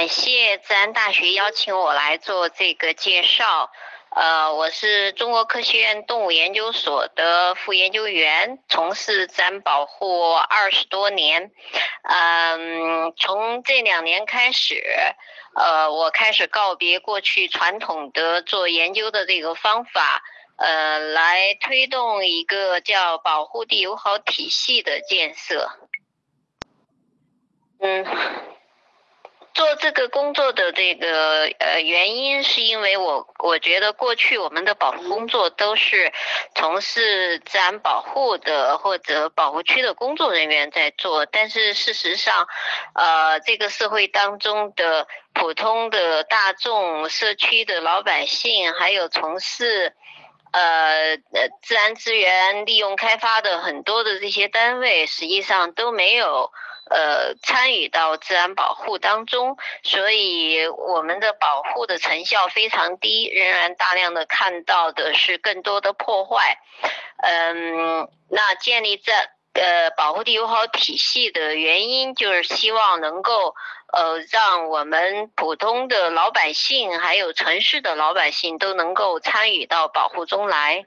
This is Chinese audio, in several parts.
感谢自然大学邀请我来做这个介绍。呃，我是中国科学院动物研究所的副研究员，从事自然保护二十多年。嗯，从这两年开始，呃，我开始告别过去传统的做研究的这个方法，呃，来推动一个叫保护地友好体系的建设。嗯。做这个工作的这个呃原因，是因为我我觉得过去我们的保护工作都是从事自然保护的或者保护区的工作人员在做，但是事实上，呃，这个社会当中的普通的大众、社区的老百姓，还有从事呃呃自然资源利用开发的很多的这些单位，实际上都没有。呃，参与到自然保护当中，所以我们的保护的成效非常低，仍然大量的看到的是更多的破坏。嗯，那建立在呃保护地友好体系的原因，就是希望能够呃让我们普通的老百姓，还有城市的老百姓都能够参与到保护中来。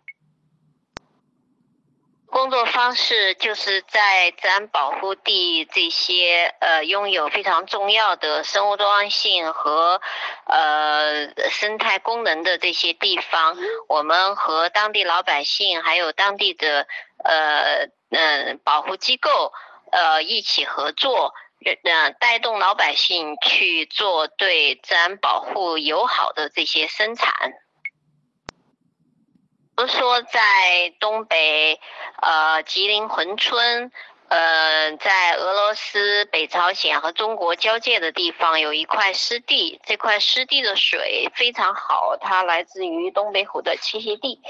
工作方式就是在自然保护地这些呃拥有非常重要的生物多样性和呃生态功能的这些地方，我们和当地老百姓还有当地的呃嗯保护机构呃一起合作，呃带动老百姓去做对自然保护友好的这些生产。比如说，在东北，呃，吉林珲春，呃，在俄罗斯、北朝鲜和中国交界的地方，有一块湿地。这块湿地的水非常好，它来自于东北虎的栖息地。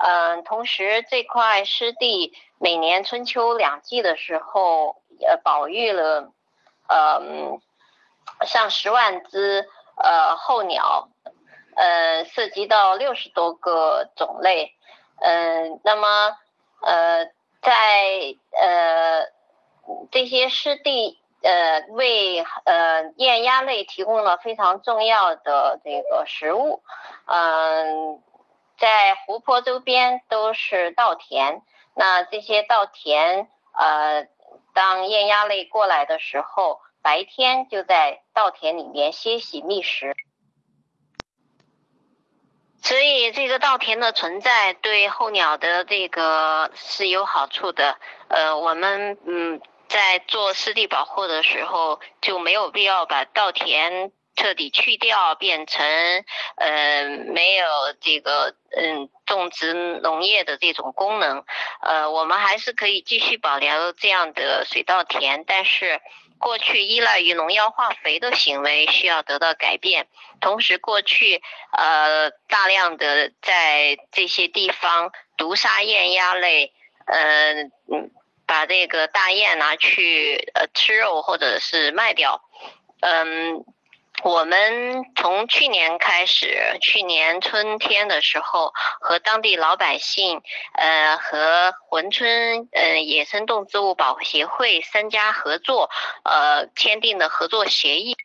嗯，同时这块湿地每年春秋两季的时候，呃，保育了，呃，上十万只呃候鸟。呃，涉及到六十多个种类，嗯，那么呃，在呃这些湿地呃为呃雁鸭类提供了非常重要的这个食物，嗯，在湖泊周边都是稻田，那这些稻田呃，当雁鸭类过来的时候，白天就在稻田里面歇息觅食。所以这个稻田的存在对候鸟的这个是有好处的。呃，我们嗯在做湿地保护的时候就没有必要把稻田彻底去掉，变成呃没有这个嗯种植农业的这种功能。呃，我们还是可以继续保留这样的水稻田，但是。过去依赖于农药化肥的行为需要得到改变，同时过去呃大量的在这些地方毒杀雁鸭类，呃嗯把这个大雁拿去呃吃肉或者是卖掉，嗯。我们从去年开始，去年春天的时候，和当地老百姓，呃，和珲春呃野生动植物保护协会三家合作，呃，签订的合作协议，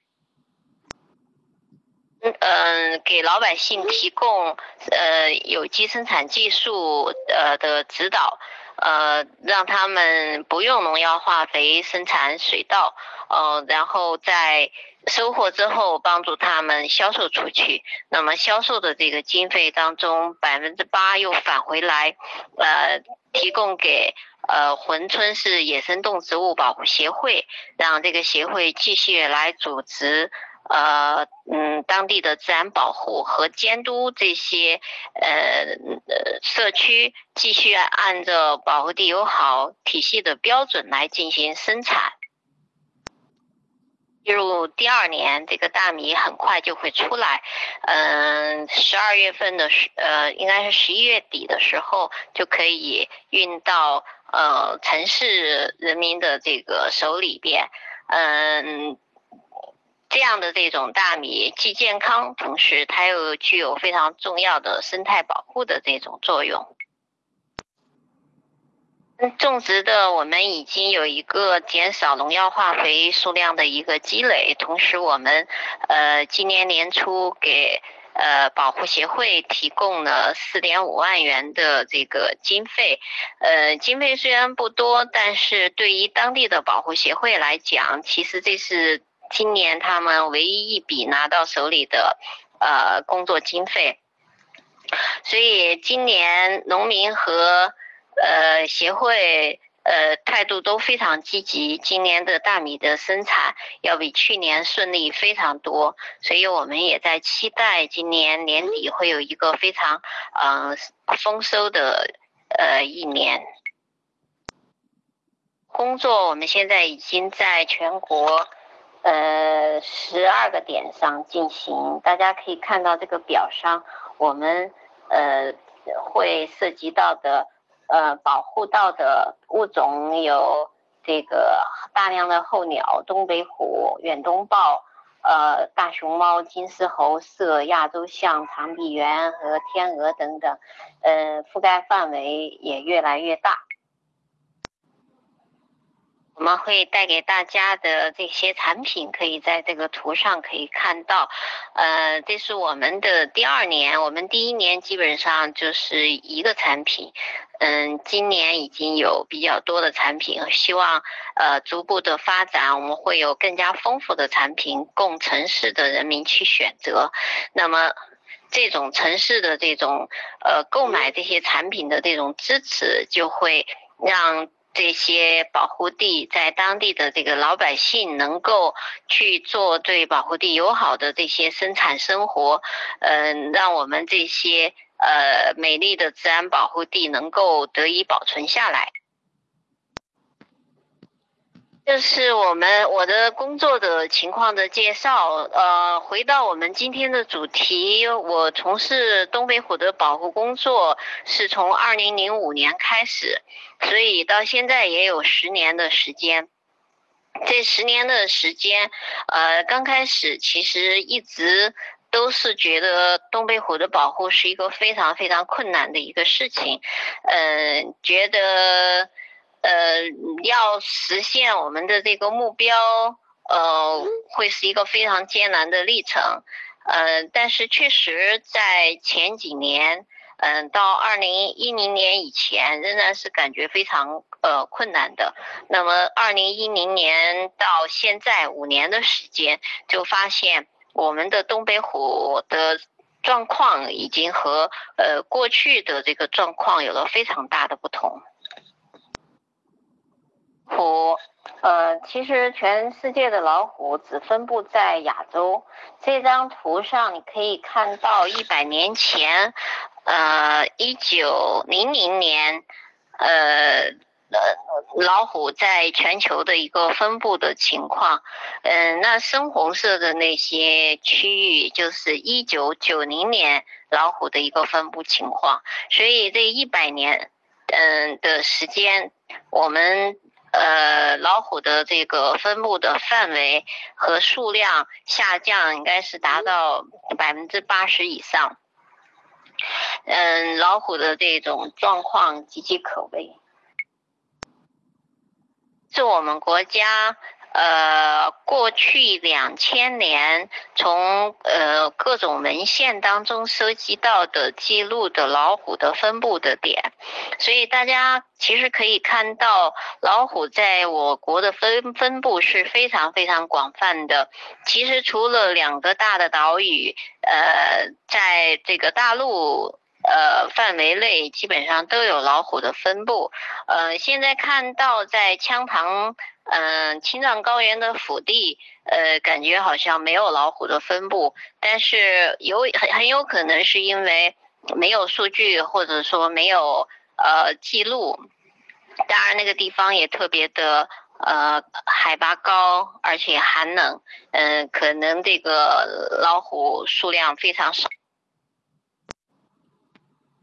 嗯给老百姓提供呃有机生产技术呃的指导，呃，让他们不用农药化肥生产水稻，呃，然后在。收获之后，帮助他们销售出去。那么销售的这个经费当中，百分之八又返回来，呃，提供给呃珲春市野生动植物保护协会，让这个协会继续来组织呃嗯当地的自然保护和监督这些呃社区，继续按照保护地友好体系的标准来进行生产。进入第二年，这个大米很快就会出来。嗯，十二月份的时，呃，应该是十一月底的时候，就可以运到呃城市人民的这个手里边。嗯，这样的这种大米既健康，同时它又具有非常重要的生态保护的这种作用。种植的我们已经有一个减少农药化肥数量的一个积累，同时我们呃今年年初给呃保护协会提供了四点五万元的这个经费，呃经费虽然不多，但是对于当地的保护协会来讲，其实这是今年他们唯一一笔拿到手里的呃工作经费，所以今年农民和呃，协会呃态度都非常积极，今年的大米的生产要比去年顺利非常多，所以我们也在期待今年年底会有一个非常嗯丰收的呃一年。工作我们现在已经在全国呃十二个点上进行，大家可以看到这个表上，我们呃会涉及到的。呃，保护到的物种有这个大量的候鸟，东北虎、远东豹，呃，大熊猫、金丝猴、麝、亚洲象、长臂猿和天鹅等等，呃，覆盖范围也越来越大。我们会带给大家的这些产品，可以在这个图上可以看到。呃，这是我们的第二年，我们第一年基本上就是一个产品。嗯，今年已经有比较多的产品，希望呃逐步的发展，我们会有更加丰富的产品供城市的人民去选择。那么，这种城市的这种呃购买这些产品的这种支持，就会让。这些保护地在当地的这个老百姓能够去做对保护地友好的这些生产生活，嗯，让我们这些呃美丽的自然保护地能够得以保存下来。这是我们我的工作的情况的介绍。呃，回到我们今天的主题，我从事东北虎的保护工作是从二零零五年开始，所以到现在也有十年的时间。这十年的时间，呃，刚开始其实一直都是觉得东北虎的保护是一个非常非常困难的一个事情，嗯，觉得。呃，要实现我们的这个目标，呃，会是一个非常艰难的历程。呃，但是确实在前几年，嗯，到二零一零年以前，仍然是感觉非常呃困难的。那么二零一零年到现在五年的时间，就发现我们的东北虎的状况已经和呃过去的这个状况有了非常大的不同。虎，呃，其实全世界的老虎只分布在亚洲。这张图上你可以看到一百年前，呃，一九零零年，呃，呃，老虎在全球的一个分布的情况。嗯，那深红色的那些区域就是一九九零年老虎的一个分布情况。所以这一百年，嗯的时间，我们。呃，老虎的这个分布的范围和数量下降，应该是达到百分之八十以上。嗯，老虎的这种状况岌岌可危，是我们国家。呃，过去两千年，从呃各种文献当中收集到的记录的老虎的分布的点，所以大家其实可以看到，老虎在我国的分分布是非常非常广泛的。其实除了两个大的岛屿，呃，在这个大陆呃范围内，基本上都有老虎的分布。呃，现在看到在羌塘。嗯，青藏高原的腹地，呃，感觉好像没有老虎的分布，但是有很很有可能是因为没有数据，或者说没有呃记录。当然，那个地方也特别的呃海拔高，而且寒冷，嗯，可能这个老虎数量非常少。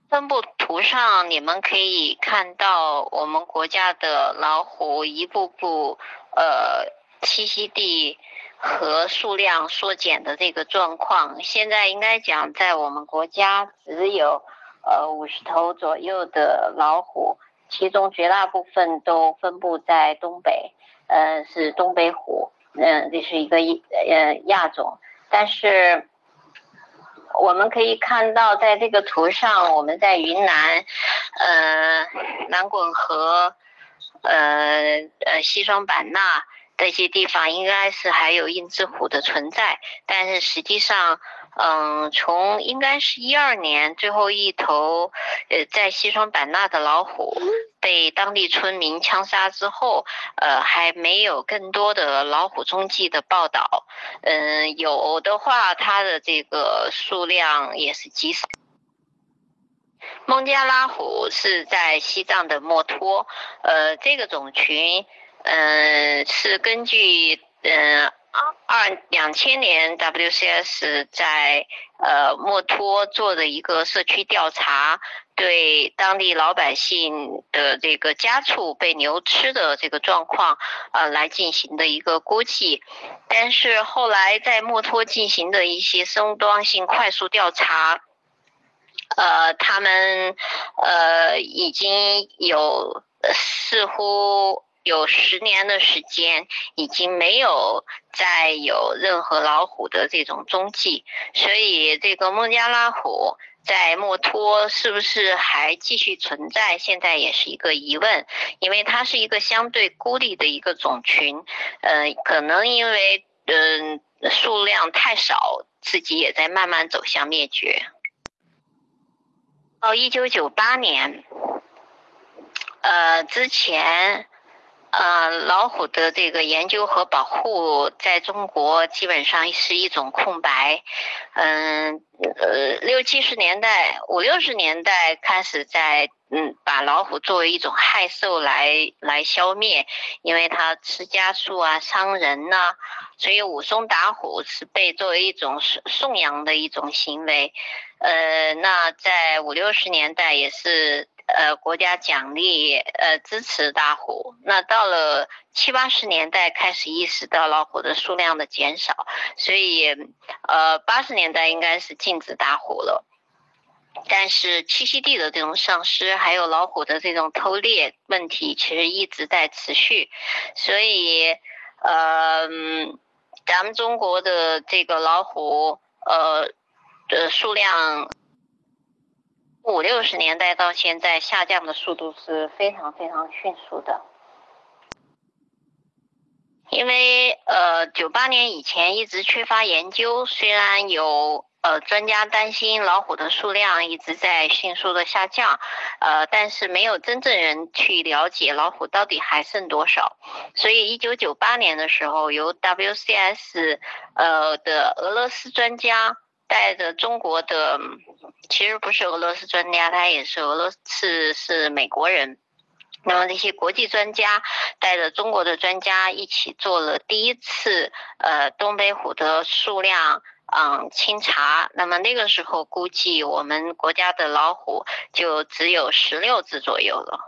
分布图上，你们可以看到我们国家的老虎一步步呃栖息地和数量缩减的这个状况。现在应该讲，在我们国家只有呃五十头左右的老虎其中绝大部分都分布在东北，呃，是东北虎，嗯，这是一个呃亚种。但是我们可以看到，在这个图上，我们在云南，呃，南滚河，呃呃西双版纳这些地方，应该是还有印支虎的存在，但是实际上。嗯，从应该是一二年最后一头，呃，在西双版纳的老虎被当地村民枪杀之后，呃，还没有更多的老虎踪迹的报道。嗯，有的话，它的这个数量也是极少。孟加拉虎是在西藏的墨脱，呃，这个种群，嗯，是根据，嗯。二两千年，WCS 在呃墨脱做的一个社区调查，对当地老百姓的这个家畜被牛吃的这个状况，呃来进行的一个估计。但是后来在墨脱进行的一些生物多样性快速调查，呃，他们呃已经有似乎。有十年的时间，已经没有再有任何老虎的这种踪迹，所以这个孟加拉虎在墨脱是不是还继续存在，现在也是一个疑问，因为它是一个相对孤立的一个种群，呃，可能因为嗯数量太少，自己也在慢慢走向灭绝。到一九九八年，呃之前。呃，老虎的这个研究和保护在中国基本上是一种空白。嗯，呃，六七十年代、五六十年代开始在嗯把老虎作为一种害兽来来消灭，因为它吃家畜啊、伤人呐，所以武松打虎是被作为一种颂扬的一种行为。呃，那在五六十年代也是。呃，国家奖励呃支持打虎，那到了七八十年代开始意识到老虎的数量的减少，所以呃八十年代应该是禁止打虎了。但是栖息地的这种丧失，还有老虎的这种偷猎问题，其实一直在持续，所以呃咱们中国的这个老虎呃的数量。五六十年代到现在下降的速度是非常非常迅速的，因为呃九八年以前一直缺乏研究，虽然有呃专家担心老虎的数量一直在迅速的下降，呃但是没有真正人去了解老虎到底还剩多少，所以一九九八年的时候由 WCS 呃的俄罗斯专家。带着中国的，其实不是俄罗斯专家，他也是俄罗斯是美国人。那么那些国际专家带着中国的专家一起做了第一次呃东北虎的数量嗯清查。那么那个时候估计我们国家的老虎就只有十六只左右了。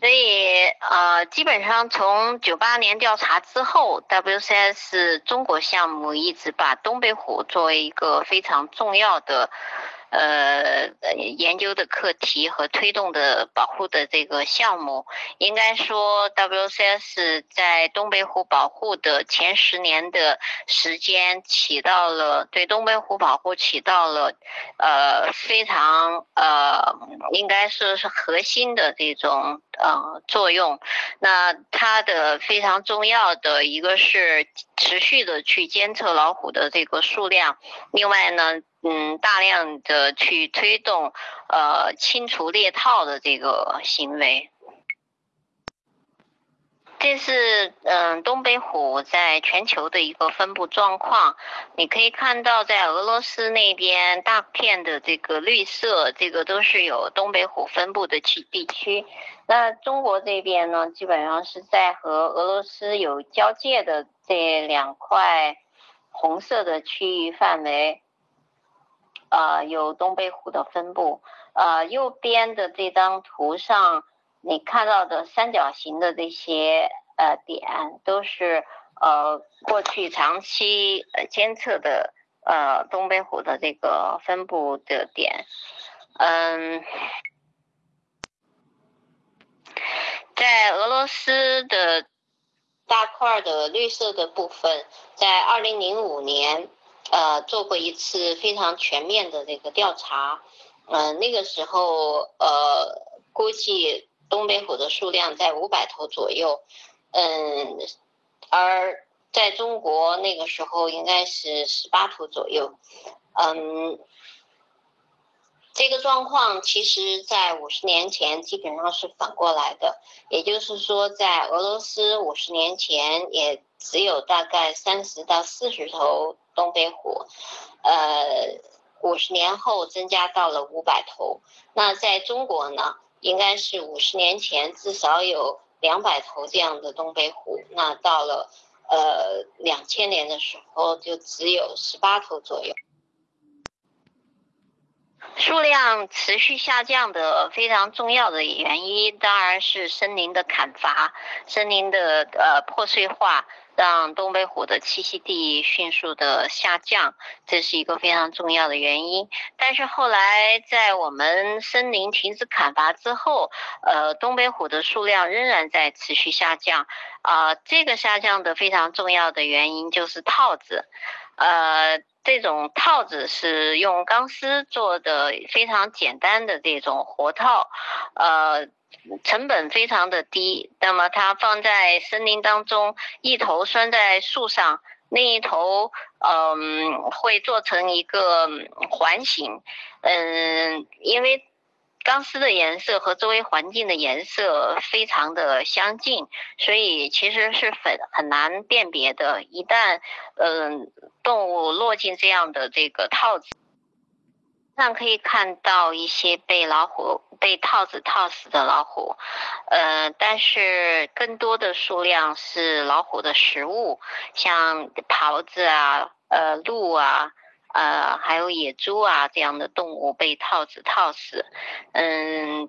所以，呃，基本上从九八年调查之后，WCS 中国项目一直把东北虎作为一个非常重要的。呃，研究的课题和推动的保护的这个项目，应该说 WCS 在东北虎保护的前十年的时间，起到了对东北虎保护起到了呃非常呃应该说是核心的这种呃作用。那它的非常重要的一个是持续的去监测老虎的这个数量，另外呢。嗯，大量的去推动，呃，清除猎套的这个行为。这是嗯，东北虎在全球的一个分布状况。你可以看到，在俄罗斯那边大片的这个绿色，这个都是有东北虎分布的区地区。那中国这边呢，基本上是在和俄罗斯有交界的这两块红色的区域范围。呃，有东北虎的分布。呃，右边的这张图上，你看到的三角形的这些呃点，都是呃过去长期监测的呃东北虎的这个分布的点。嗯，在俄罗斯的大块的绿色的部分，在二零零五年，呃，做过一次非常全面的这个调查，嗯，那个时候，呃，估计东北虎的数量在五百头左右，嗯，而在中国那个时候应该是十八头左右，嗯。这个状况其实，在五十年前基本上是反过来的，也就是说，在俄罗斯五十年前也只有大概三十到四十头东北虎，呃，五十年后增加到了五百头。那在中国呢，应该是五十年前至少有两百头这样的东北虎，那到了呃两千年的时候就只有十八头左右。数量持续下降的非常重要的原因，当然是森林的砍伐、森林的呃破碎化，让东北虎的栖息地迅速的下降，这是一个非常重要的原因。但是后来在我们森林停止砍伐之后，呃，东北虎的数量仍然在持续下降。啊，这个下降的非常重要的原因就是套子，呃。这种套子是用钢丝做的，非常简单的这种活套，呃，成本非常的低。那么它放在森林当中，一头拴在树上，另一头，嗯，会做成一个环形，嗯，因为。钢丝的颜色和周围环境的颜色非常的相近，所以其实是很很难辨别的。一旦嗯动物落进这样的这个套子上，可以看到一些被老虎被套子套死的老虎，呃，但是更多的数量是老虎的食物，像狍子啊，呃，鹿啊。呃，还有野猪啊这样的动物被套子套死，嗯，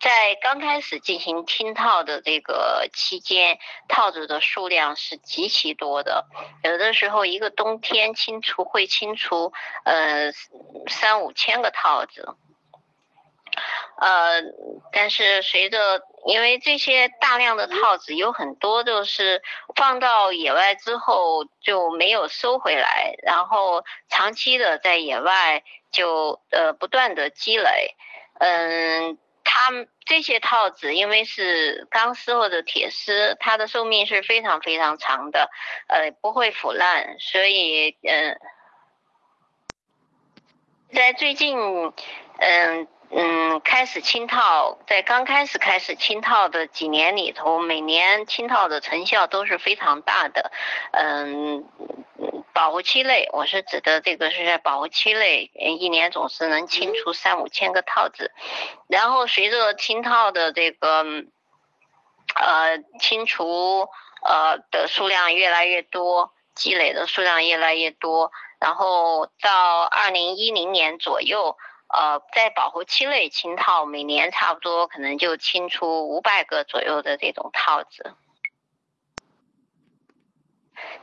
在刚开始进行清套的这个期间，套子的数量是极其多的，有的时候一个冬天清除会清除呃三五千个套子。呃，但是随着，因为这些大量的套子有很多都是放到野外之后就没有收回来，然后长期的在野外就呃不断的积累，嗯，它这些套子因为是钢丝或者铁丝，它的寿命是非常非常长的，呃不会腐烂，所以嗯，在最近嗯。嗯，开始清套，在刚开始开始清套的几年里头，每年清套的成效都是非常大的。嗯，保护期内，我是指的这个是在保护期内，一年总是能清出三五千个套子。然后随着清套的这个，呃，清除呃的数量越来越多，积累的数量越来越多，然后到二零一零年左右。呃，在保护期内清套，每年差不多可能就清出五百个左右的这种套子。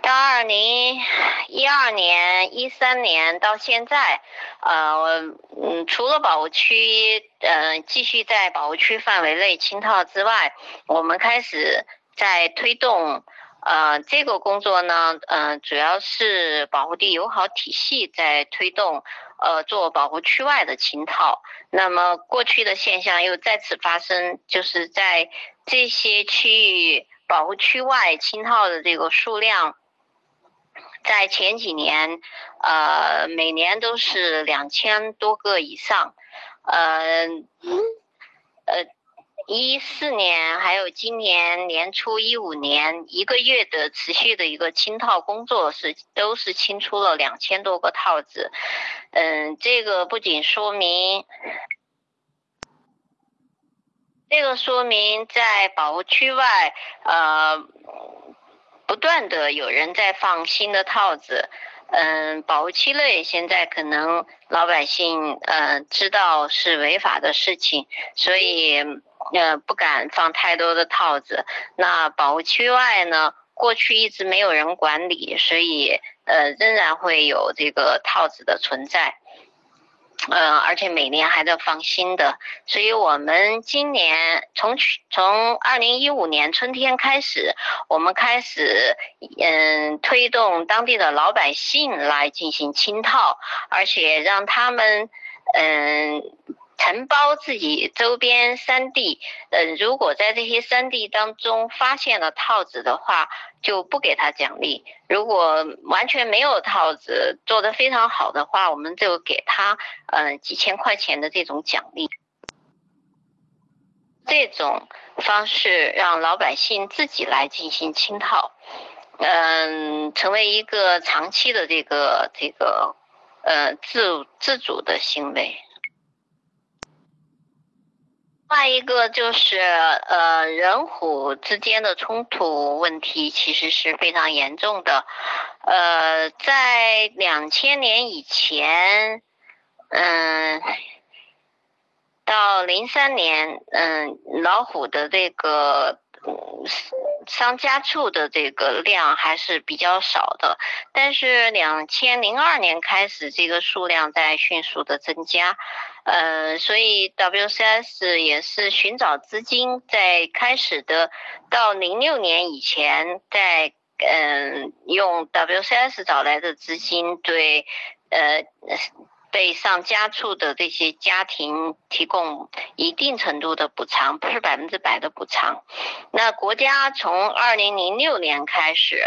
到二零一二年、一三年到现在，呃，嗯，除了保护区，嗯，继续在保护区范围内清套之外，我们开始在推动。呃，这个工作呢，嗯，主要是保护地友好体系在推动，呃，做保护区外的清套。那么过去的现象又再次发生，就是在这些区域保护区外清套的这个数量，在前几年，呃，每年都是两千多个以上，呃，呃。一四年还有今年年初一五年一个月的持续的一个清套工作是都是清出了两千多个套子，嗯，这个不仅说明，这个说明在保护区外，呃，不断的有人在放新的套子，嗯，保护区内现在可能老百姓呃知道是违法的事情，所以。呃，不敢放太多的套子。那保护区外呢？过去一直没有人管理，所以呃，仍然会有这个套子的存在。嗯，而且每年还在放新的，所以我们今年从去从二零一五年春天开始，我们开始嗯推动当地的老百姓来进行清套，而且让他们嗯。承包自己周边山地，嗯，如果在这些山地当中发现了套子的话，就不给他奖励；如果完全没有套子，做得非常好的话，我们就给他嗯几千块钱的这种奖励。这种方式让老百姓自己来进行清套，嗯，成为一个长期的这个这个呃自自主的行为。另外一个就是，呃，人虎之间的冲突问题其实是非常严重的。呃，在两千年以前，嗯，到零三年，嗯，老虎的这个。商家处的这个量还是比较少的，但是两千零二年开始，这个数量在迅速的增加，呃，所以 WCS 也是寻找资金，在开始的到零六年以前，在嗯用 WCS 找来的资金对呃。被上家畜的这些家庭提供一定程度的补偿，不是百分之百的补偿。那国家从二零零六年开始，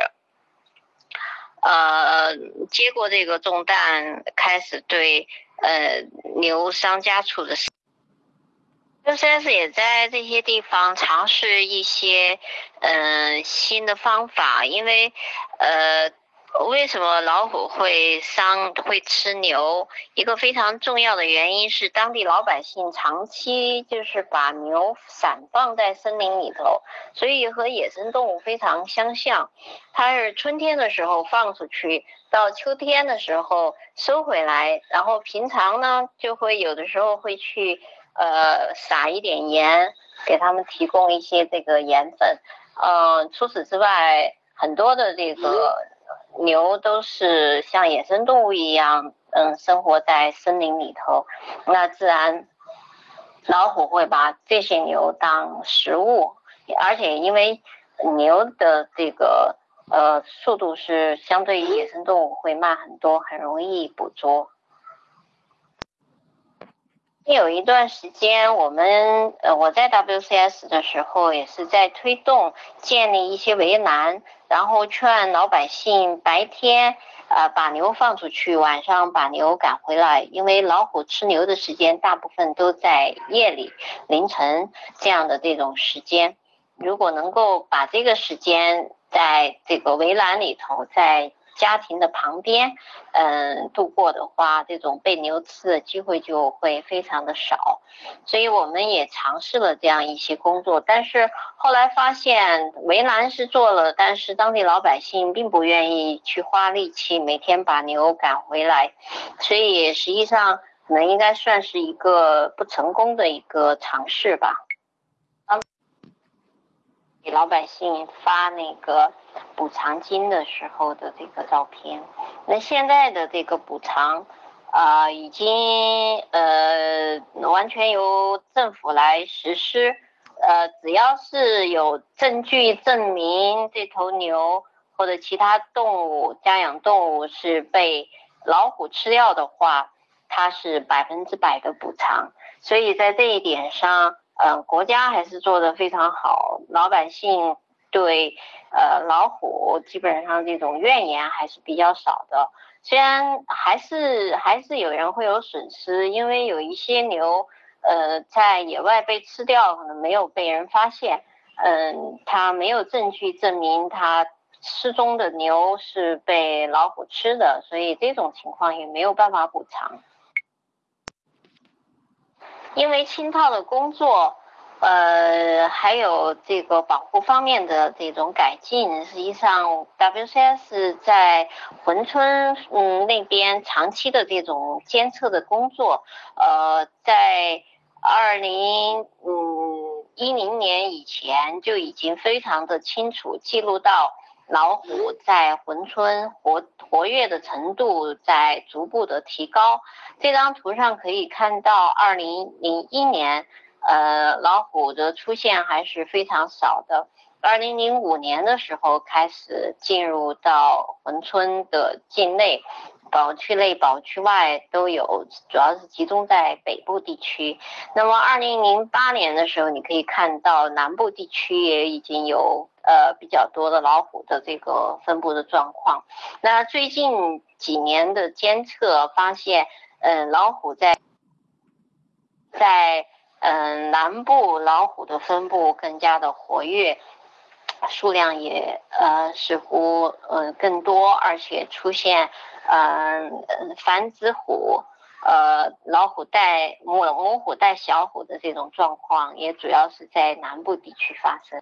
呃，接过这个重担，开始对呃牛商家畜的。就算是也在这些地方尝试一些嗯新的方法，因为呃。为什么老虎会伤会吃牛？一个非常重要的原因是当地老百姓长期就是把牛散放在森林里头，所以和野生动物非常相像。它是春天的时候放出去，到秋天的时候收回来，然后平常呢就会有的时候会去呃撒一点盐，给他们提供一些这个盐分。嗯，除此之外，很多的这个。牛都是像野生动物一样，嗯，生活在森林里头，那自然老虎会把这些牛当食物，而且因为牛的这个呃速度是相对于野生动物会慢很多，很容易捕捉。有一段时间，我们呃我在 WCS 的时候，也是在推动建立一些围栏，然后劝老百姓白天呃把牛放出去，晚上把牛赶回来，因为老虎吃牛的时间大部分都在夜里、凌晨这样的这种时间，如果能够把这个时间在这个围栏里头，在家庭的旁边，嗯，度过的话，这种被牛吃的机会就会非常的少，所以我们也尝试了这样一些工作，但是后来发现围栏是做了，但是当地老百姓并不愿意去花力气每天把牛赶回来，所以实际上可能应该算是一个不成功的一个尝试吧。给老百姓发那个补偿金的时候的这个照片，那现在的这个补偿，啊，已经呃完全由政府来实施，呃，只要是有证据证明这头牛或者其他动物家养动物是被老虎吃掉的话，它是百分之百的补偿，所以在这一点上。嗯，国家还是做的非常好，老百姓对呃老虎基本上这种怨言还是比较少的。虽然还是还是有人会有损失，因为有一些牛呃在野外被吃掉，可能没有被人发现，嗯，他没有证据证明他失踪的牛是被老虎吃的，所以这种情况也没有办法补偿。因为清套的工作，呃，还有这个保护方面的这种改进，实际上 WCS 在珲春嗯那边长期的这种监测的工作，呃，在二零嗯一零年以前就已经非常的清楚记录到，老虎在珲春活活跃的程度在逐步的提高。这张图上可以看到，二零零一年，呃，老虎的出现还是非常少的。二零零五年的时候开始进入到珲春的境内。保区内、保区外都有，主要是集中在北部地区。那么，二零零八年的时候，你可以看到南部地区也已经有呃比较多的老虎的这个分布的状况。那最近几年的监测发现，嗯，老虎在在嗯南部老虎的分布更加的活跃，数量也呃似乎呃更多，而且出现。嗯，繁殖虎，呃，老虎带母母虎带小虎的这种状况，也主要是在南部地区发生。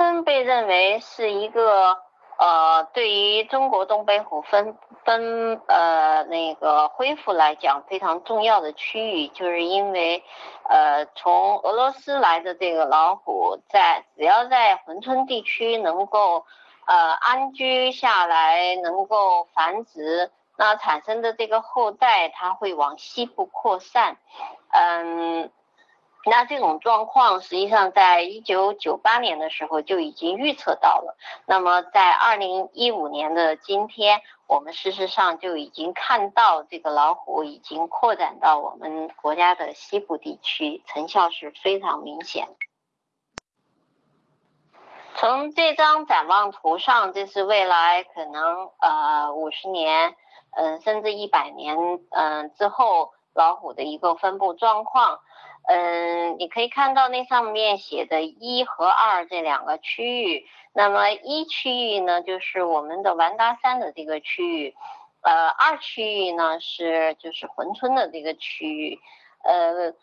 分被认为是一个呃，对于中国东北虎分分呃那个恢复来讲非常重要的区域，就是因为呃，从俄罗斯来的这个老虎，在只要在珲春地区能够。呃，安居下来能够繁殖，那产生的这个后代，它会往西部扩散。嗯，那这种状况实际上在一九九八年的时候就已经预测到了。那么在二零一五年的今天，我们事实上就已经看到这个老虎已经扩展到我们国家的西部地区，成效是非常明显。从这张展望图上，这是未来可能呃五十年，嗯，甚至一百年，嗯之后老虎的一个分布状况。嗯，你可以看到那上面写的一和二这两个区域。那么一区域呢，就是我们的完达山的这个区域，呃，二区域呢是就是珲春的这个区域，呃。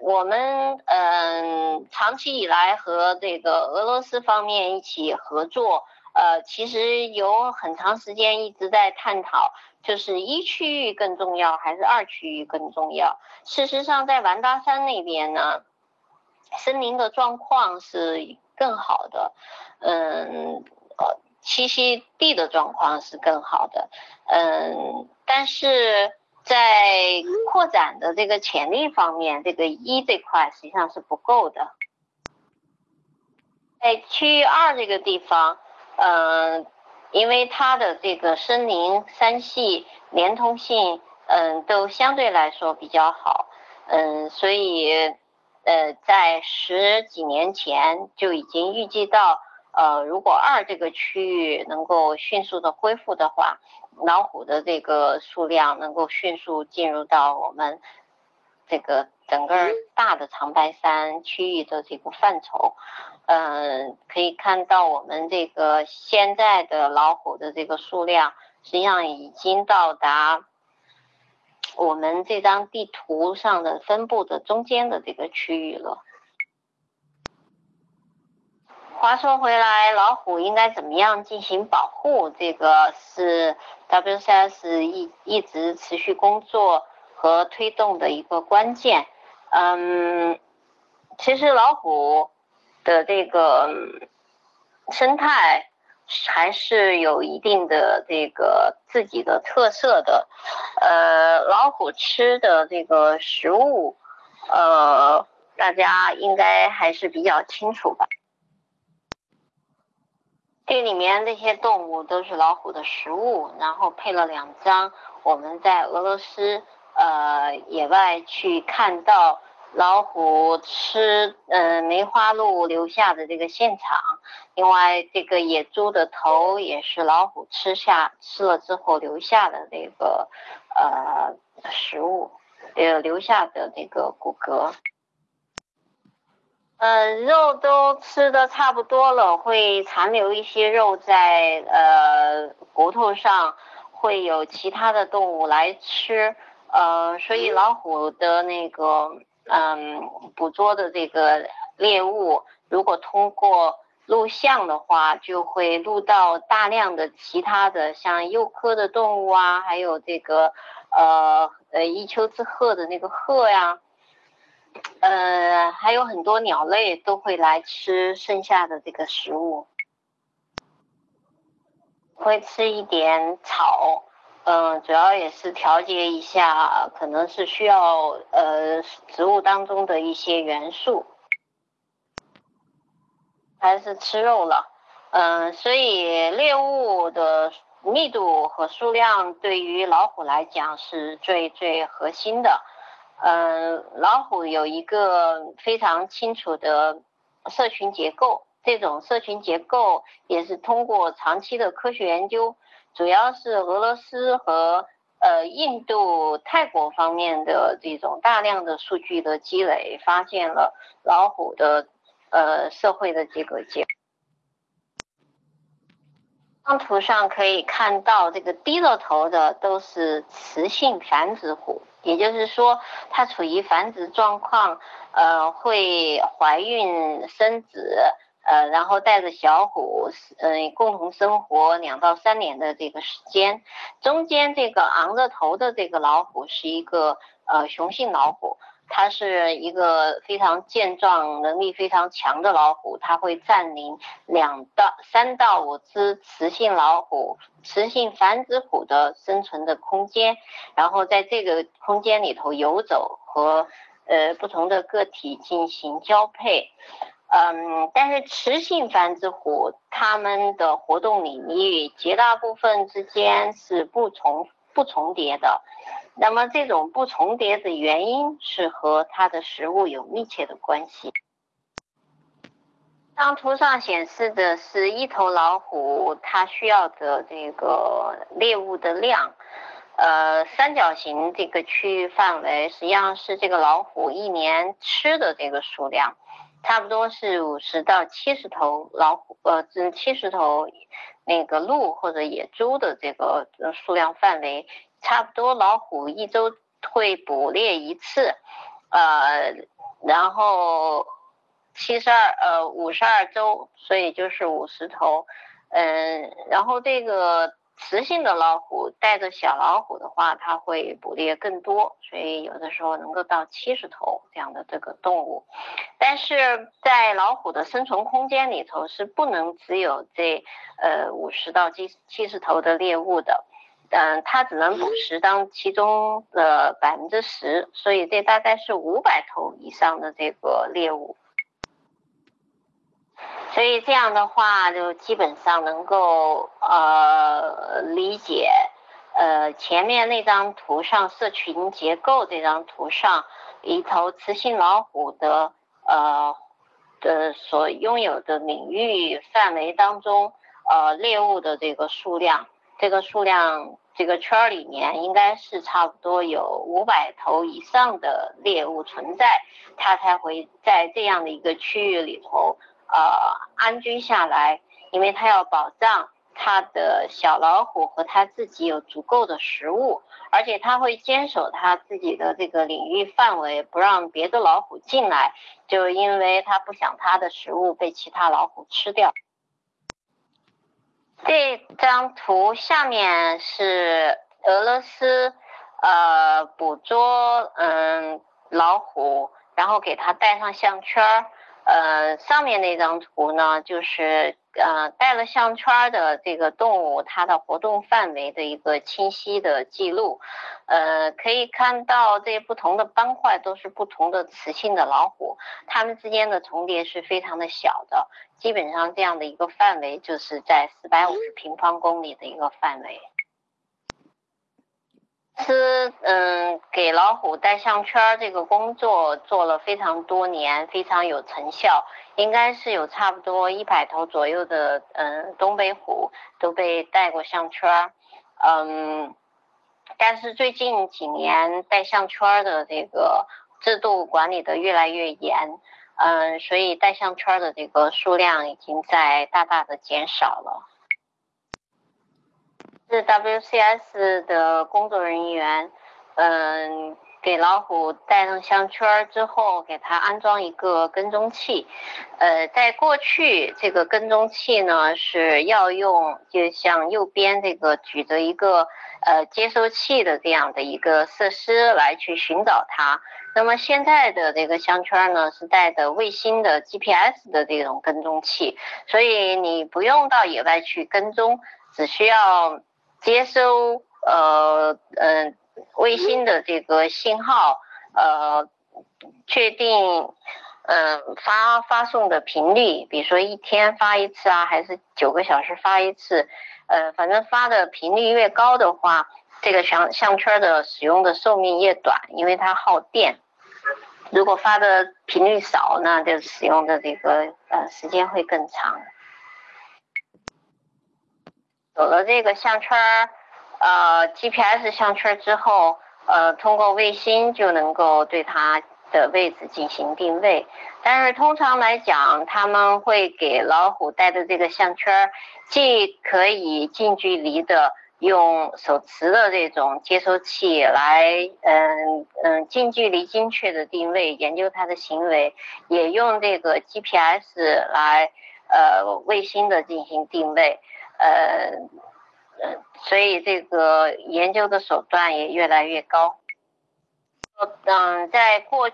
我们嗯，长期以来和这个俄罗斯方面一起合作，呃，其实有很长时间一直在探讨，就是一区域更重要还是二区域更重要。事实上，在完达山那边呢，森林的状况是更好的，嗯，呃，栖息地的状况是更好的，嗯，但是。在扩展的这个潜力方面，这个一这块实际上是不够的。在区域二这个地方，嗯，因为它的这个森林、山系连通性，嗯，都相对来说比较好，嗯，所以，呃，在十几年前就已经预计到，呃，如果二这个区域能够迅速的恢复的话。老虎的这个数量能够迅速进入到我们这个整个大的长白山区域的这个范畴，嗯，可以看到我们这个现在的老虎的这个数量，实际上已经到达我们这张地图上的分布的中间的这个区域了。话说回来，老虎应该怎么样进行保护？这个是 WCS 一一直持续工作和推动的一个关键。嗯，其实老虎的这个生态还是有一定的这个自己的特色的。呃，老虎吃的这个食物，呃，大家应该还是比较清楚吧。这里面这些动物都是老虎的食物，然后配了两张我们在俄罗斯呃野外去看到老虎吃嗯梅花鹿留下的这个现场。另外，这个野猪的头也是老虎吃下吃了之后留下的那个呃食物，呃留下的这个骨骼。呃，肉都吃的差不多了，会残留一些肉在呃骨头上，会有其他的动物来吃，呃，所以老虎的那个嗯捕捉的这个猎物，如果通过录像的话，就会录到大量的其他的像鼬科的动物啊，还有这个呃呃一丘之貉的那个鹤呀。呃，还有很多鸟类都会来吃剩下的这个食物。会吃一点草，嗯，主要也是调节一下，可能是需要呃植物当中的一些元素，还是吃肉了，嗯，所以猎物的密度和数量对于老虎来讲是最最核心的，嗯，老虎有一个非常清楚的社群结构。这种社群结构也是通过长期的科学研究，主要是俄罗斯和呃印度、泰国方面的这种大量的数据的积累，发现了老虎的呃社会的这个结。这张图上可以看到，这个低着头的都是雌性繁殖虎，也就是说它处于繁殖状况，呃会怀孕生子。呃，然后带着小虎，嗯，共同生活两到三年的这个时间，中间这个昂着头的这个老虎是一个呃雄性老虎，它是一个非常健壮、能力非常强的老虎，它会占领两到三到五只雌性老虎、雌性繁殖虎的生存的空间，然后在这个空间里头游走和呃不同的个体进行交配。嗯，但是雌性繁殖虎它们的活动领域绝大部分之间是不重不重叠的，那么这种不重叠的原因是和它的食物有密切的关系。当图上显示的是一头老虎它需要的这个猎物的量，呃，三角形这个区域范围实际上是这个老虎一年吃的这个数量。差不多是五十到七十头老虎，呃，这七十头那个鹿或者野猪的这个数量范围，差不多老虎一周会捕猎一次，呃，然后七十二呃五十二周，所以就是五十头，嗯，然后这个。雌性的老虎带着小老虎的话，它会捕猎更多，所以有的时候能够到七十头这样的这个动物。但是在老虎的生存空间里头是不能只有这呃五十到七七十头的猎物的，嗯，它只能捕食当其中的百分之十，所以这大概是五百头以上的这个猎物。所以这样的话，就基本上能够呃理解，呃前面那张图上社群结构这张图上，一头雌性老虎的呃的所拥有的领域范围当中，呃猎物的这个数量，这个数量这个圈里面应该是差不多有五百头以上的猎物存在，它才会在这样的一个区域里头。呃，安居下来，因为它要保障他的小老虎和他自己有足够的食物，而且他会坚守他自己的这个领域范围，不让别的老虎进来，就因为他不想他的食物被其他老虎吃掉。这张图下面是俄罗斯，呃，捕捉嗯老虎，然后给它戴上项圈儿。呃，上面那张图呢，就是呃带了项圈的这个动物，它的活动范围的一个清晰的记录。呃，可以看到这不同的斑块都是不同的雌性的老虎，它们之间的重叠是非常的小的，基本上这样的一个范围就是在四百五十平方公里的一个范围。是嗯，给老虎戴项圈这个工作做了非常多年，非常有成效。应该是有差不多一百头左右的嗯东北虎都被戴过项圈，嗯，但是最近几年戴项圈的这个制度管理的越来越严，嗯，所以戴项圈的这个数量已经在大大的减少了。是 WCS 的工作人员，嗯，给老虎戴上项圈之后，给它安装一个跟踪器。呃，在过去，这个跟踪器呢是要用，就像右边这个举着一个呃接收器的这样的一个设施来去寻找它。那么现在的这个项圈呢是带的卫星的 GPS 的这种跟踪器，所以你不用到野外去跟踪。只需要接收呃嗯卫星的这个信号，呃，确定嗯发发送的频率，比如说一天发一次啊，还是九个小时发一次，呃，反正发的频率越高的话，这个项项圈的使用的寿命越短，因为它耗电。如果发的频率少，那就使用的这个呃时间会更长。有了这个项圈儿，呃 GPS 项圈之后，呃通过卫星就能够对它的位置进行定位。但是通常来讲，他们会给老虎带的这个项圈儿，既可以近距离的。用手持的这种接收器来，嗯嗯，近距离精确的定位，研究它的行为，也用这个 GPS 来，呃，卫星的进行定位，呃，所以这个研究的手段也越来越高。嗯，在过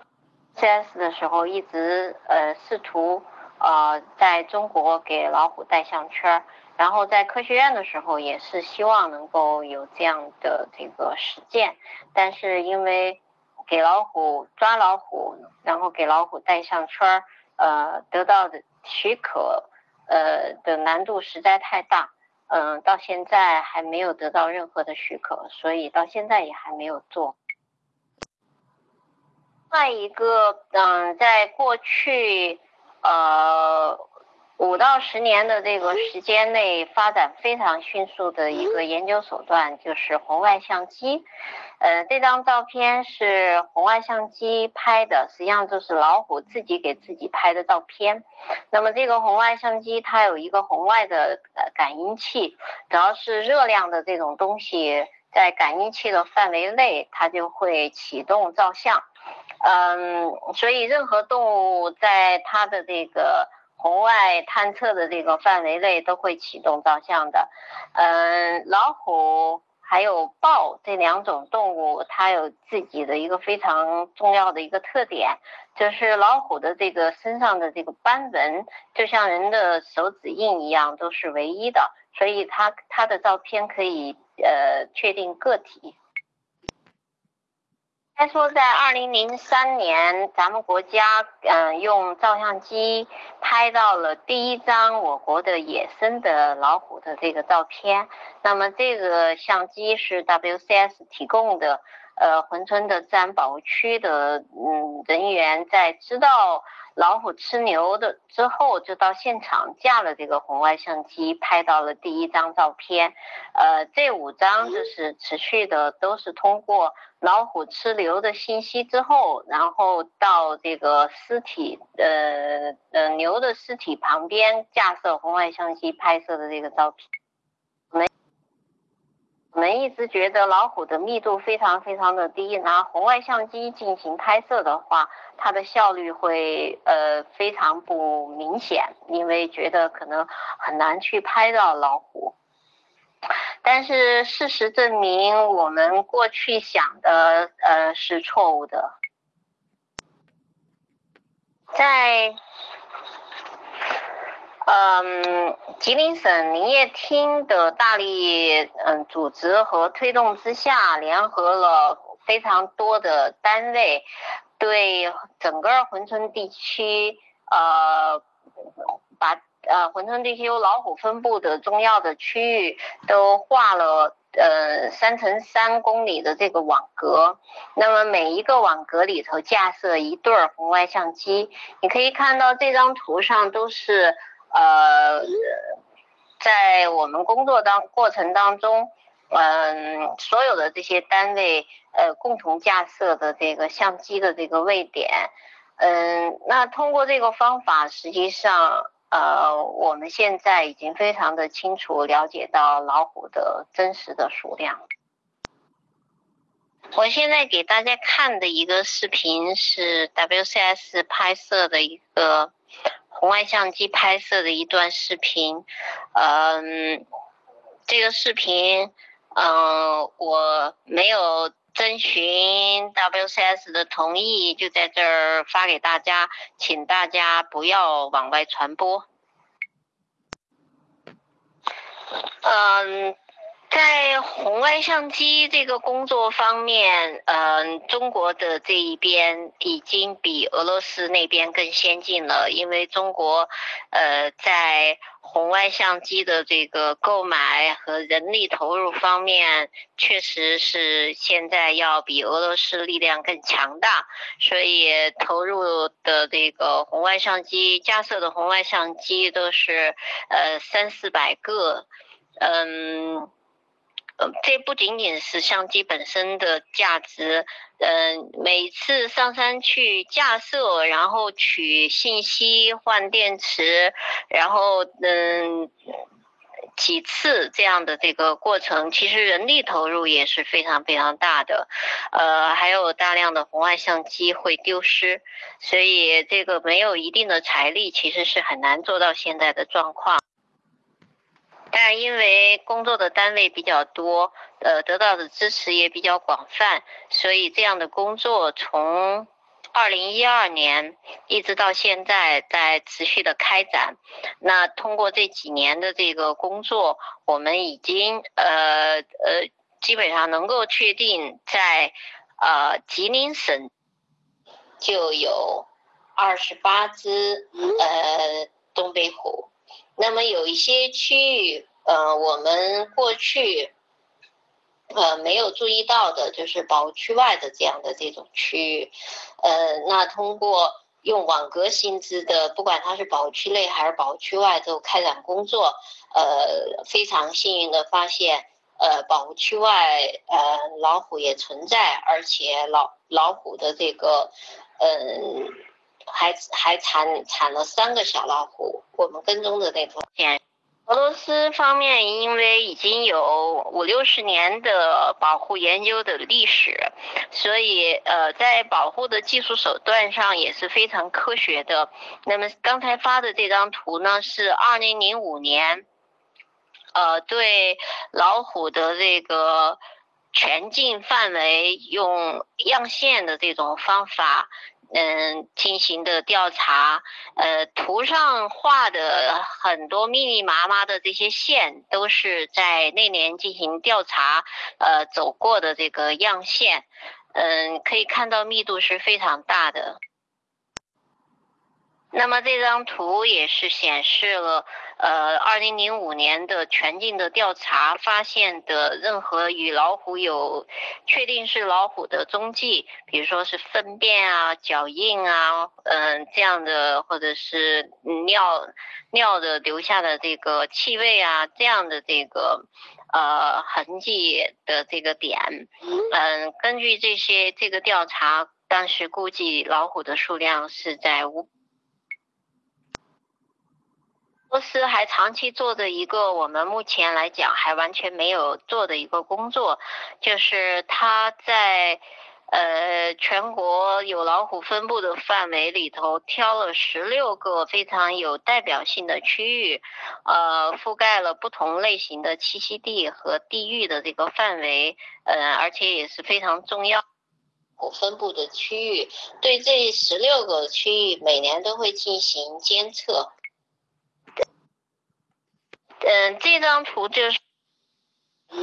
CS 的时候，一直呃试图呃在中国给老虎戴项圈儿。然后在科学院的时候，也是希望能够有这样的这个实践，但是因为给老虎抓老虎，然后给老虎戴项圈儿，呃，得到的许可，呃的难度实在太大，嗯，到现在还没有得到任何的许可，所以到现在也还没有做。另外一个，嗯，在过去，呃。五到十年的这个时间内发展非常迅速的一个研究手段就是红外相机。呃，这张照片是红外相机拍的，实际上就是老虎自己给自己拍的照片。那么这个红外相机它有一个红外的呃感应器，只要是热量的这种东西在感应器的范围内，它就会启动照相。嗯，所以任何动物在它的这个。红外探测的这个范围内都会启动照相的，嗯，老虎还有豹这两种动物，它有自己的一个非常重要的一个特点，就是老虎的这个身上的这个斑纹，就像人的手指印一样，都是唯一的，所以它它的照片可以呃确定个体。该说，在二零零三年，咱们国家嗯用照相机拍到了第一张我国的野生的老虎的这个照片。那么这个相机是 WCS 提供的，呃，珲春的自然保护区的嗯人员在知道。老虎吃牛的之后，就到现场架了这个红外相机，拍到了第一张照片。呃，这五张就是持续的，都是通过老虎吃牛的信息之后，然后到这个尸体，呃呃牛的尸体旁边架设红外相机拍摄的这个照片。我们一直觉得老虎的密度非常非常的低，拿红外相机进行拍摄的话，它的效率会呃非常不明显，因为觉得可能很难去拍到老虎。但是事实证明，我们过去想的呃是错误的，在。嗯，吉林省林业厅的大力嗯组织和推动之下，联合了非常多的单位，对整个珲春地区，呃，把呃珲春地区有老虎分布的重要的区域都画了呃三乘三公里的这个网格，那么每一个网格里头架设一对红外相机，你可以看到这张图上都是。呃，在我们工作当过程当中，嗯，所有的这些单位呃共同架设的这个相机的这个位点，嗯，那通过这个方法，实际上呃我们现在已经非常的清楚了解到老虎的真实的数量。我现在给大家看的一个视频是 WCS 拍摄的一个。红外相机拍摄的一段视频，嗯，这个视频，嗯，我没有征询 WCS 的同意，就在这儿发给大家，请大家不要往外传播。嗯。在红外相机这个工作方面，嗯，中国的这一边已经比俄罗斯那边更先进了，因为中国，呃，在红外相机的这个购买和人力投入方面，确实是现在要比俄罗斯力量更强大，所以投入的这个红外相机架设的红外相机都是呃三四百个，嗯。这不仅仅是相机本身的价值，嗯，每次上山去架设，然后取信息、换电池，然后嗯几次这样的这个过程，其实人力投入也是非常非常大的，呃，还有大量的红外相机会丢失，所以这个没有一定的财力，其实是很难做到现在的状况。但因为工作的单位比较多，呃，得到的支持也比较广泛，所以这样的工作从二零一二年一直到现在在持续的开展。那通过这几年的这个工作，我们已经呃呃基本上能够确定，在呃吉林省就有二十八只呃东北虎。那么有一些区域，呃，我们过去，呃，没有注意到的，就是保护区外的这样的这种区域，呃，那通过用网格薪资的，不管它是保护区内还是保护区外，都开展工作，呃，非常幸运的发现，呃，保护区外，呃，老虎也存在，而且老老虎的这个，嗯。还还产产了三个小老虎，我们跟踪的那头天。俄罗斯方面因为已经有五六十年的保护研究的历史，所以呃在保护的技术手段上也是非常科学的。那么刚才发的这张图呢，是二零零五年，呃对老虎的这个全境范围用样线的这种方法。嗯，进行的调查，呃，图上画的很多密密麻麻的这些线，都是在那年进行调查，呃，走过的这个样线，嗯，可以看到密度是非常大的。那么这张图也是显示了，呃，二零零五年的全境的调查发现的任何与老虎有确定是老虎的踪迹，比如说是粪便啊、脚印啊，嗯，这样的，或者是尿尿的留下的这个气味啊，这样的这个呃痕迹的这个点，嗯，根据这些这个调查，当时估计老虎的数量是在五。俄罗斯还长期做的一个，我们目前来讲还完全没有做的一个工作，就是他在呃全国有老虎分布的范围里头挑了十六个非常有代表性的区域，呃，覆盖了不同类型的栖息地和地域的这个范围，呃，而且也是非常重要虎分布的区域，对这十六个区域每年都会进行监测。嗯，这张图就是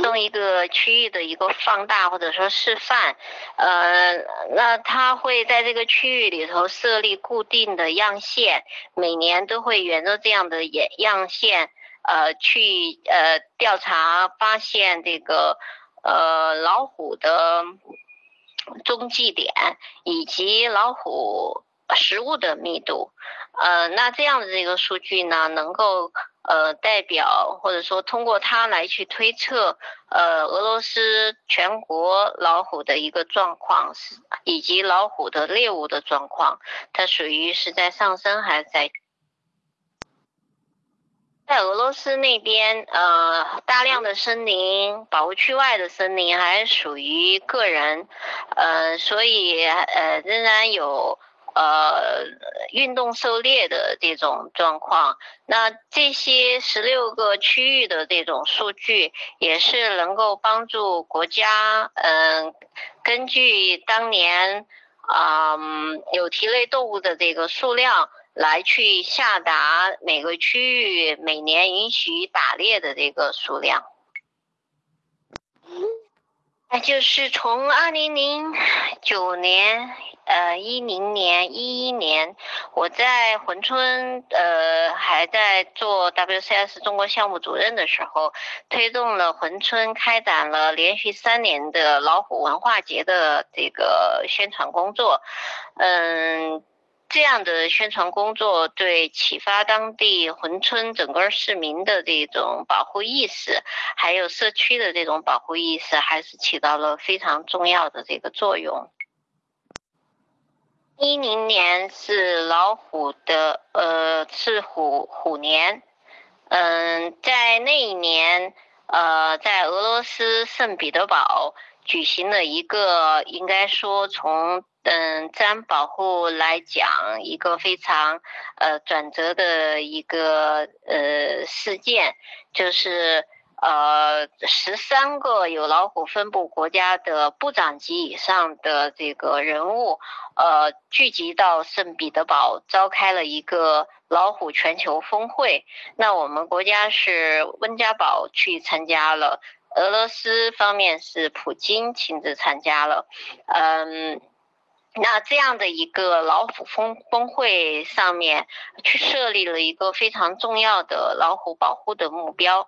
用一个区域的一个放大或者说示范，呃，那它会在这个区域里头设立固定的样线，每年都会沿着这样的样样线，呃，去呃调查发现这个呃老虎的踪迹点以及老虎食物的密度，呃，那这样的这个数据呢，能够。呃，代表或者说通过它来去推测，呃，俄罗斯全国老虎的一个状况是，以及老虎的猎物的状况，它属于是在上升还是在？在俄罗斯那边，呃，大量的森林保护区外的森林还属于个人，呃，所以呃仍然有。呃，运动狩猎的这种状况，那这些十六个区域的这种数据，也是能够帮助国家，嗯，根据当年啊有蹄类动物的这个数量，来去下达每个区域每年允许打猎的这个数量。那就是从二零零九年。呃，一零年、一一年，我在珲春，呃，还在做 WCS 中国项目主任的时候，推动了珲春开展了连续三年的老虎文化节的这个宣传工作。嗯，这样的宣传工作对启发当地珲春整个市民的这种保护意识，还有社区的这种保护意识，还是起到了非常重要的这个作用。一零年是老虎的，呃，是虎虎年，嗯，在那一年，呃，在俄罗斯圣彼得堡举行了一个，应该说从嗯自然保护来讲，一个非常呃转折的一个呃事件，就是。呃，十三个有老虎分布国家的部长级以上的这个人物，呃，聚集到圣彼得堡，召开了一个老虎全球峰会。那我们国家是温家宝去参加了，俄罗斯方面是普京亲自参加了。嗯，那这样的一个老虎峰峰会上面，去设立了一个非常重要的老虎保护的目标。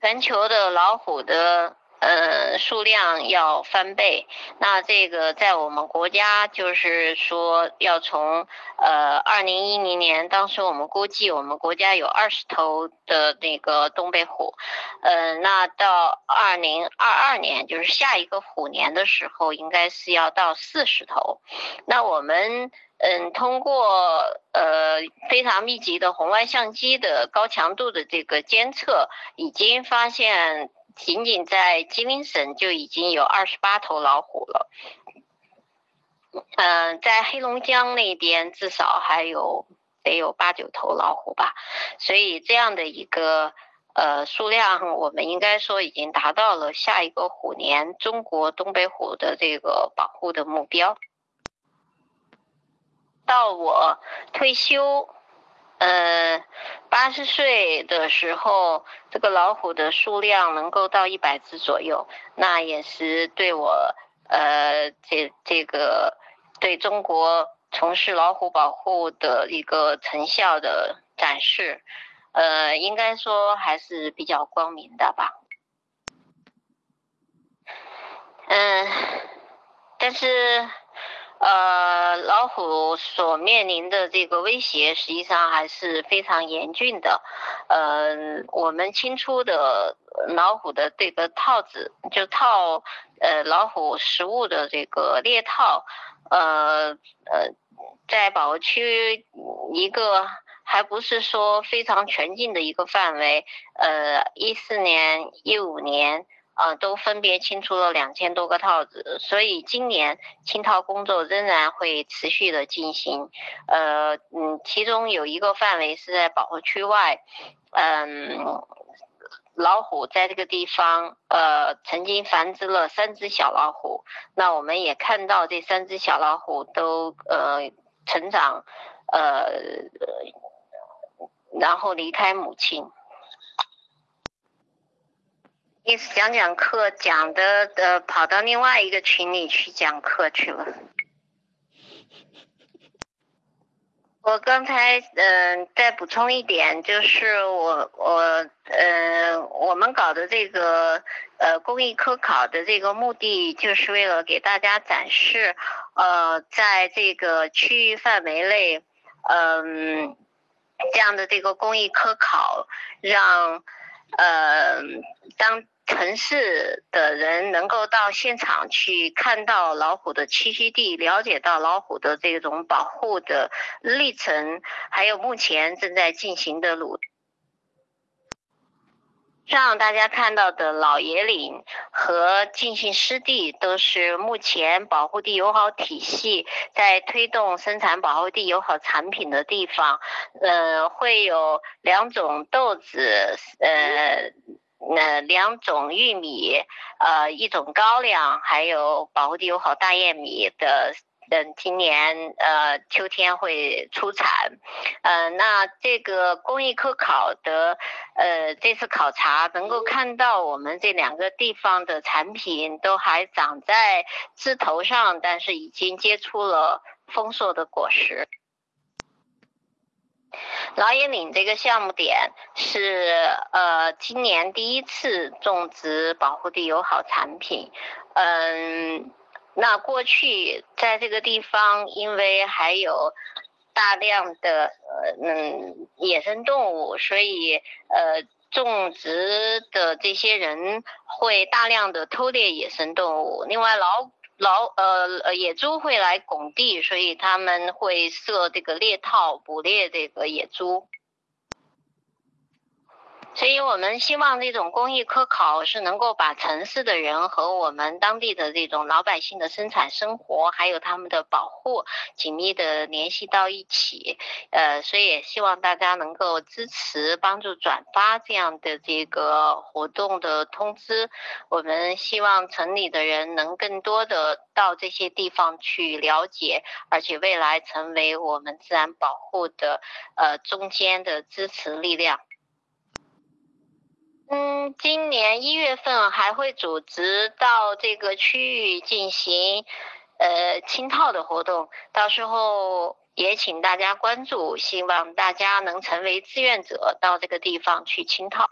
全球的老虎的呃数量要翻倍，那这个在我们国家就是说要从呃二零一零年，当时我们估计我们国家有二十头的那个东北虎，呃，那到二零二二年，就是下一个虎年的时候，应该是要到四十头，那我们。嗯，通过呃非常密集的红外相机的高强度的这个监测，已经发现，仅仅在吉林省就已经有二十八头老虎了。嗯，在黑龙江那边至少还有得有八九头老虎吧，所以这样的一个呃数量，我们应该说已经达到了下一个虎年中国东北虎的这个保护的目标。到我退休，呃，八十岁的时候，这个老虎的数量能够到一百只左右，那也是对我，呃，这这个对中国从事老虎保护的一个成效的展示，呃，应该说还是比较光明的吧。嗯，但是。呃，老虎所面临的这个威胁实际上还是非常严峻的。呃，我们清出的老虎的这个套子，就套呃老虎食物的这个猎套，呃呃，在保护区一个还不是说非常全境的一个范围。呃，一四年、一五年。啊，都分别清出了两千多个套子，所以今年清套工作仍然会持续的进行。呃，嗯，其中有一个范围是在保护区外，嗯，老虎在这个地方，呃，曾经繁殖了三只小老虎，那我们也看到这三只小老虎都呃成长，呃，然后离开母亲。意思讲讲课讲的呃，跑到另外一个群里去讲课去了。我刚才嗯，再补充一点，就是我我呃，我们搞的这个呃公益科考的这个目的，就是为了给大家展示呃，在这个区域范围内，嗯，这样的这个公益科考，让呃当。城市的人能够到现场去看到老虎的栖息地，了解到老虎的这种保护的历程，还有目前正在进行的努。让大家看到的老野岭和进行湿地，都是目前保护地友好体系在推动生产保护地友好产品的地方。呃，会有两种豆子，呃。那两种玉米，呃，一种高粱，还有保护地友好大叶米的等今年呃秋天会出产，呃，那这个公益科考的呃这次考察能够看到我们这两个地方的产品都还长在枝头上，但是已经结出了丰硕的果实。老野岭这个项目点是呃今年第一次种植保护地友好产品，嗯。那过去在这个地方，因为还有大量的呃嗯野生动物，所以呃种植的这些人会大量的偷猎野生动物。另外老老呃呃野猪会来拱地，所以他们会设这个猎套捕猎这个野猪。所以我们希望这种公益科考是能够把城市的人和我们当地的这种老百姓的生产生活，还有他们的保护紧密的联系到一起。呃，所以也希望大家能够支持、帮助转发这样的这个活动的通知。我们希望城里的人能更多的到这些地方去了解，而且未来成为我们自然保护的呃中间的支持力量。嗯，今年一月份还会组织到这个区域进行，呃，清套的活动，到时候也请大家关注，希望大家能成为志愿者，到这个地方去清套。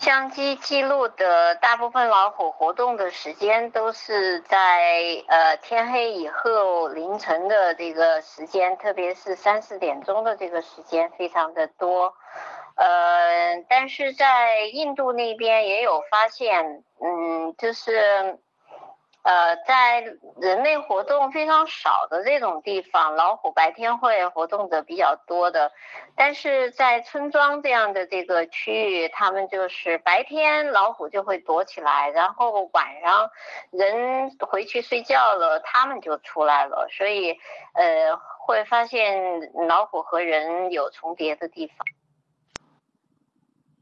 相机记录的大部分老虎活动的时间都是在呃天黑以后凌晨的这个时间，特别是三四点钟的这个时间，非常的多。呃，但是在印度那边也有发现，嗯，就是，呃，在人类活动非常少的这种地方，老虎白天会活动的比较多的，但是在村庄这样的这个区域，他们就是白天老虎就会躲起来，然后晚上人回去睡觉了，他们就出来了，所以，呃，会发现老虎和人有重叠的地方。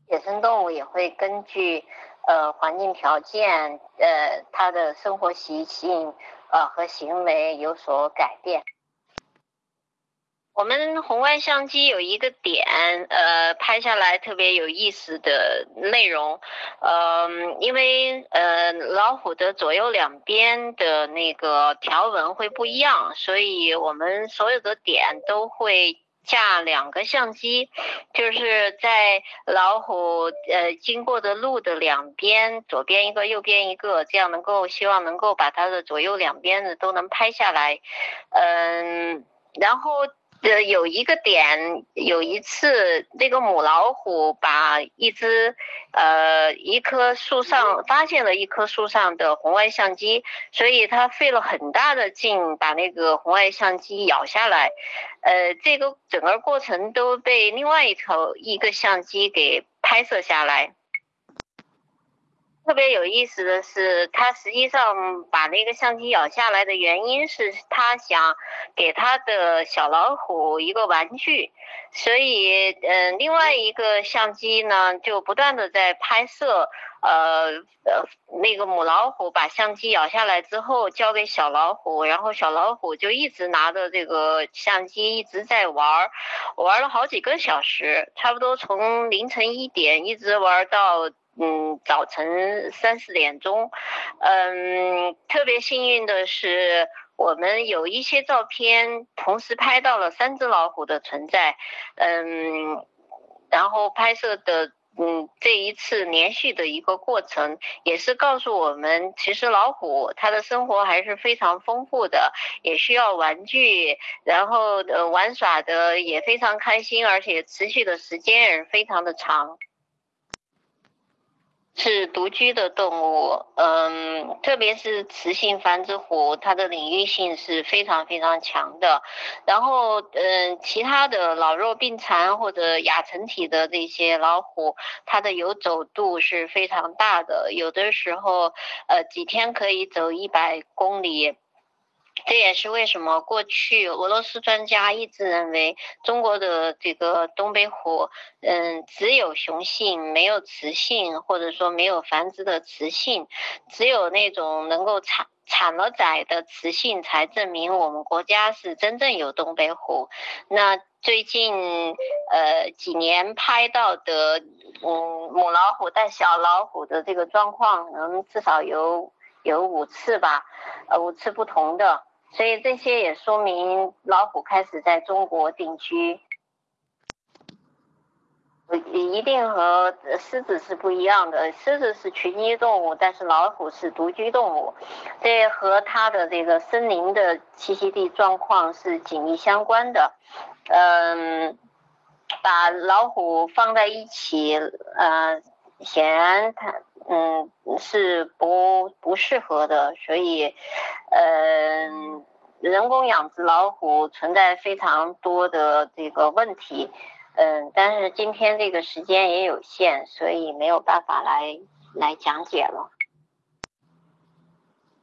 野生动物也会根据，呃，环境条件，呃，它的生活习性，呃，和行为有所改变。我们红外相机有一个点，呃，拍下来特别有意思的内容，呃，因为呃，老虎的左右两边的那个条纹会不一样，所以我们所有的点都会。架两个相机，就是在老虎呃经过的路的两边，左边一个，右边一个，这样能够希望能够把它的左右两边的都能拍下来，嗯，然后。呃，有一个点，有一次那个母老虎把一只，呃，一棵树上发现了一棵树上的红外相机，所以它费了很大的劲把那个红外相机咬下来，呃，这个整个过程都被另外一头一个相机给拍摄下来。特别有意思的是，他实际上把那个相机咬下来的原因是他想给他的小老虎一个玩具，所以，嗯，另外一个相机呢就不断的在拍摄，呃，呃，那个母老虎把相机咬下来之后交给小老虎，然后小老虎就一直拿着这个相机一直在玩，玩了好几个小时，差不多从凌晨一点一直玩到。嗯，早晨三四点钟，嗯，特别幸运的是，我们有一些照片同时拍到了三只老虎的存在，嗯，然后拍摄的，嗯，这一次连续的一个过程，也是告诉我们，其实老虎它的生活还是非常丰富的，也需要玩具，然后呃玩耍的也非常开心，而且持续的时间也非常的长。是独居的动物，嗯，特别是雌性繁殖虎，它的领域性是非常非常强的。然后，嗯，其他的老弱病残或者亚成体的这些老虎，它的游走度是非常大的，有的时候，呃，几天可以走一百公里。这也是为什么过去俄罗斯专家一直认为中国的这个东北虎，嗯，只有雄性没有雌性，或者说没有繁殖的雌性，只有那种能够产产了崽的雌性才证明我们国家是真正有东北虎。那最近呃几年拍到的，嗯，母老虎带小老虎的这个状况，能至少有有五次吧，呃，五次不同的。所以这些也说明老虎开始在中国定居，一定和狮子是不一样的。狮子是群居动物，但是老虎是独居动物，这和它的这个森林的栖息地状况是紧密相关的。嗯，把老虎放在一起，呃，显然它嗯是不不适合的，所以。嗯，人工养殖老虎存在非常多的这个问题，嗯，但是今天这个时间也有限，所以没有办法来来讲解了。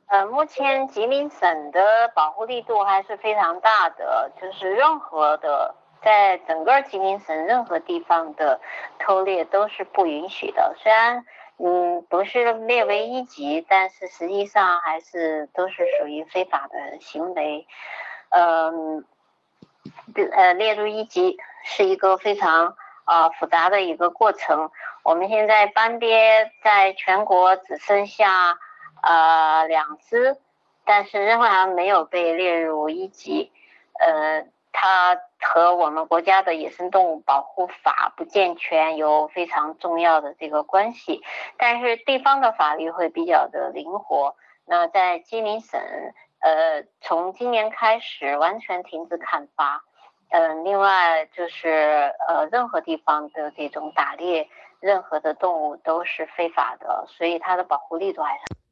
呃，目前吉林省的保护力度还是非常大的，就是任何的在整个吉林省任何地方的偷猎都是不允许的，虽然。嗯，不是列为一级，但是实际上还是都是属于非法的行为。嗯，呃，列入一级是一个非常啊复杂的一个过程。我们现在斑鳖在全国只剩下呃两只，但是仍然没有被列入一级。呃。它和我们国家的野生动物保护法不健全有非常重要的这个关系，但是地方的法律会比较的灵活。那在吉林省，呃，从今年开始完全停止砍伐，嗯，另外就是呃，任何地方的这种打猎，任何的动物都是非法的，所以它的保护力度还是。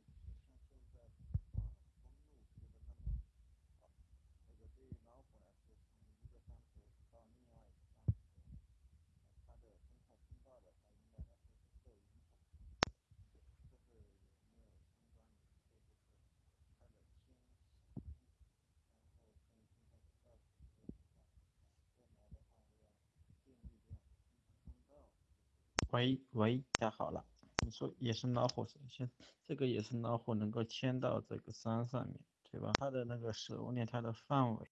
喂喂，加好了。你说野生老虎，先这个野生老虎能够迁到这个山上面，对吧？它的那个狩猎它的范围。